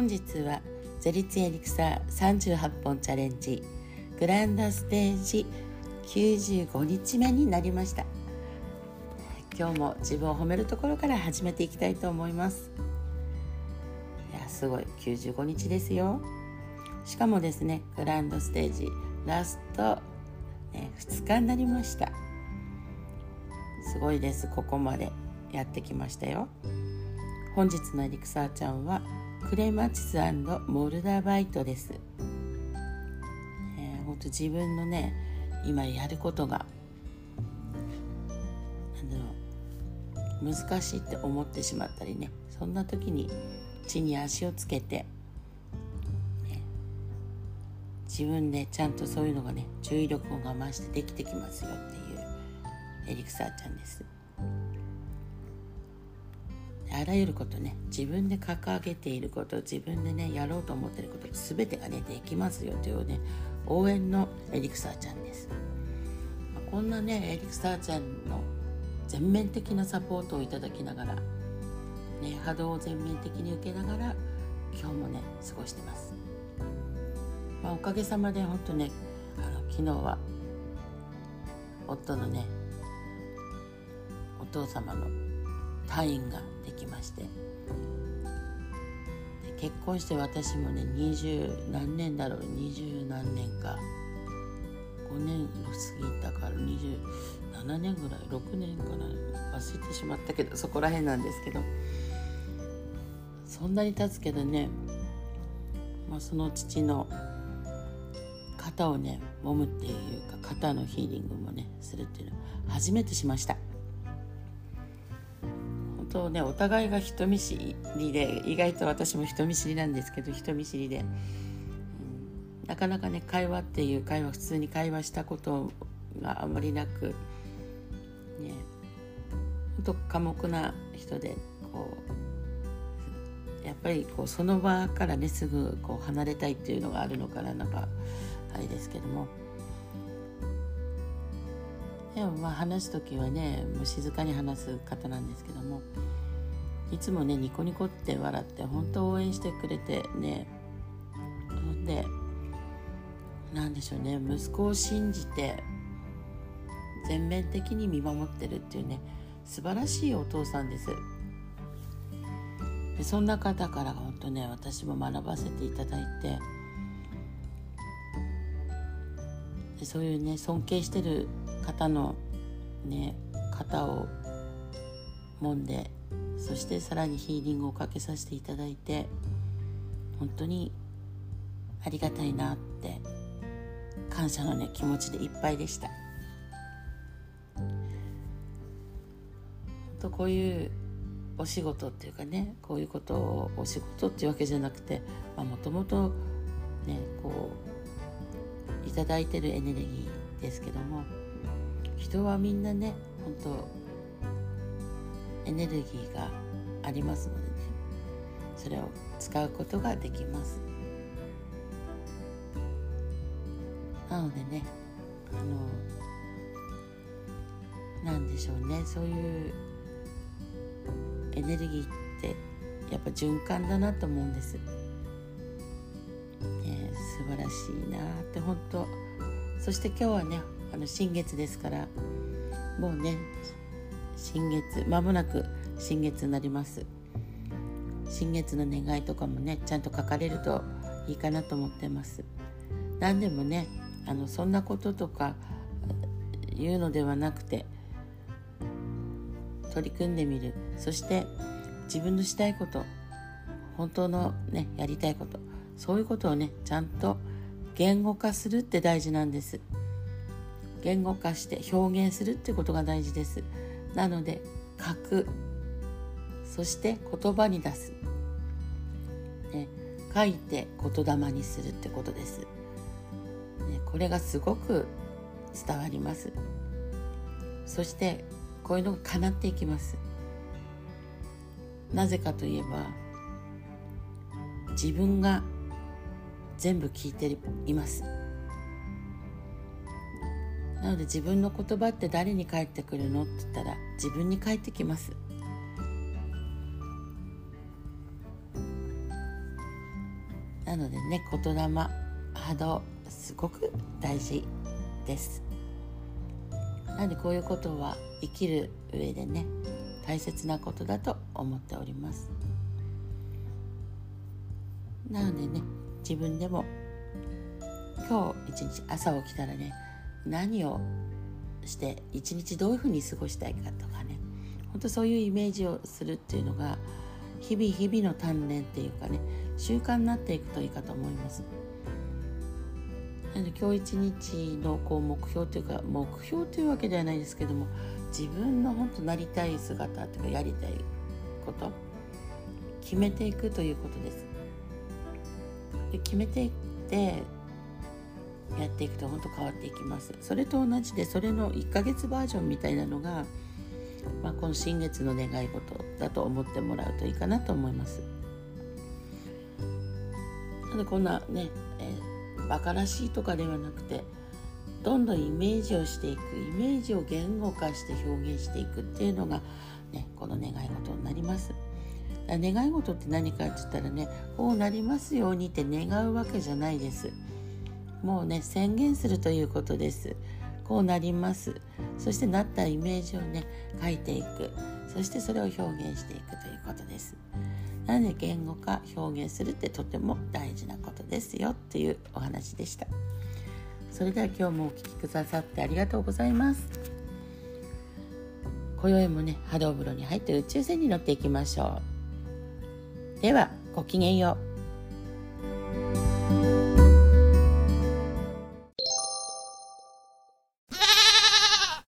本日はゼリツエリクサー38本チャレンジグランドステージ95日目になりました。今日も自分を褒めるところから始めていきたいと思います。いやすごい。95日ですよ。しかもですねグランドステージラスト、ね、2日になりました。すごいです。ここまでやってきましたよ。本日のエリクサーちゃんはクレマチスモルダバイトです、えー、ほんと自分のね今やることが難しいって思ってしまったりねそんな時に地に足をつけて、ね、自分でちゃんとそういうのがね注意力を我慢してできてきますよっていうエリクサーちゃんです。あらゆることね自分で掲げていること自分でねやろうと思ってること全てがねできますよというね応援のエリクサーちゃんです、まあ、こんなねエリクサーちゃんの全面的なサポートをいただきながら、ね、波動を全面的に受けながら今日もね過ごしてます、まあ、おかげさまで本当ねあの昨日は夫のねお父様の退院ができまして。結婚して私もね二十何年だろう。二十何年か。5年過ぎたから27年ぐらい。6年かな。忘れてしまったけどそこら辺なんですけど。そんなに経つけどね、まあ、その父の肩をね揉むっていうか肩のヒーリングもねするっていうのは初めてしました。とねお互いが人見知りで意外と私も人見知りなんですけど人見知りで、うん、なかなかね会話っていう会話普通に会話したことがあまりなくね。ほんと寡黙な人でこうやっぱりこうその場からねすぐこう離れたいっていうのがあるのかななんかあれですけども。でもまあ話す時はねもう静かに話す方なんですけどもいつもねニコニコって笑って本当応援してくれてねでなんでしょうね息子を信じて全面的に見守ってるっていうね素晴らしいお父さんです。でそんな方から本当ね私も学ばせていただいてでそういうね尊敬してる方のね肩を揉んでそしてさらにヒーリングをかけさせていただいて本当にありがたいなって感謝のね気持ちでいっぱいでした。とこういうお仕事っていうかねこういうことをお仕事っていうわけじゃなくてもともとねこういただいてるエネルギーですけども人はみんなね本当エネルギーがありますのでね。それを使うことができます。なのでねあのなんでしょうね。そういうエネルギーってやっぱ循環だなと思うんです、ね、素晴らしいなって本当。そして今日はねあの新月ですからもうね新月まもなく新月になります。新月の願いとかもねちゃんと書かれるといいかなと思ってます。何でもねあのそんなこととか言うのではなくて取り組んでみる。そして自分のしたいこと本当のねやりたいことそういうことをねちゃんと言語化するって大事なんです。言語化して表現するってことが大事です。なので書く。そして言葉に出す、ね、書いて言霊にするってことです、ね、これがすごく伝わります。そしてこういうのが叶っていきます。なぜかといえば自分が全部聞いています。なので自分の言葉って誰に返ってくるのって言ったら自分に返ってきます。なのでね言霊波動すごく大事です。なんでこういうことは生きる上でね大切なことだと思っております。なのでね自分でも今日一日朝起きたらね何をして一日どういうふうに過ごしたいかとかね。本当そういうイメージをするっていうのが日々日々の鍛錬っていうかね習慣になっていくといいかと思います。今日一日のこう目標というか目標というわけではないですけども自分の本当なりたい姿というかやりたいこと決めていくということです。で決めていってやっていくと本当変わっていきますそれと同じでそれの1ヶ月バージョンみたいなのが、まあ、この新月の願い事だと思ってもらうといいかなと思いますなのでこんなね、えー、バカらしいとかではなくてどんどんイメージをしていくイメージを言語化して表現していくっていうのが、ね、この願い事になります。願い事って何かって言ったらねこうなりますようにって願うわけじゃないです。もうね宣言するということです。こうなります。そしてなったイメージをね書いていく。そしてそれを表現していくということです。なので言語化表現するってとても大事なことですよっていうお話でした。それでは今日もお聴きくださってありがとうございます。今宵もね波動風呂に入って宇宙船に乗っていきましょう。ではごきげんよう。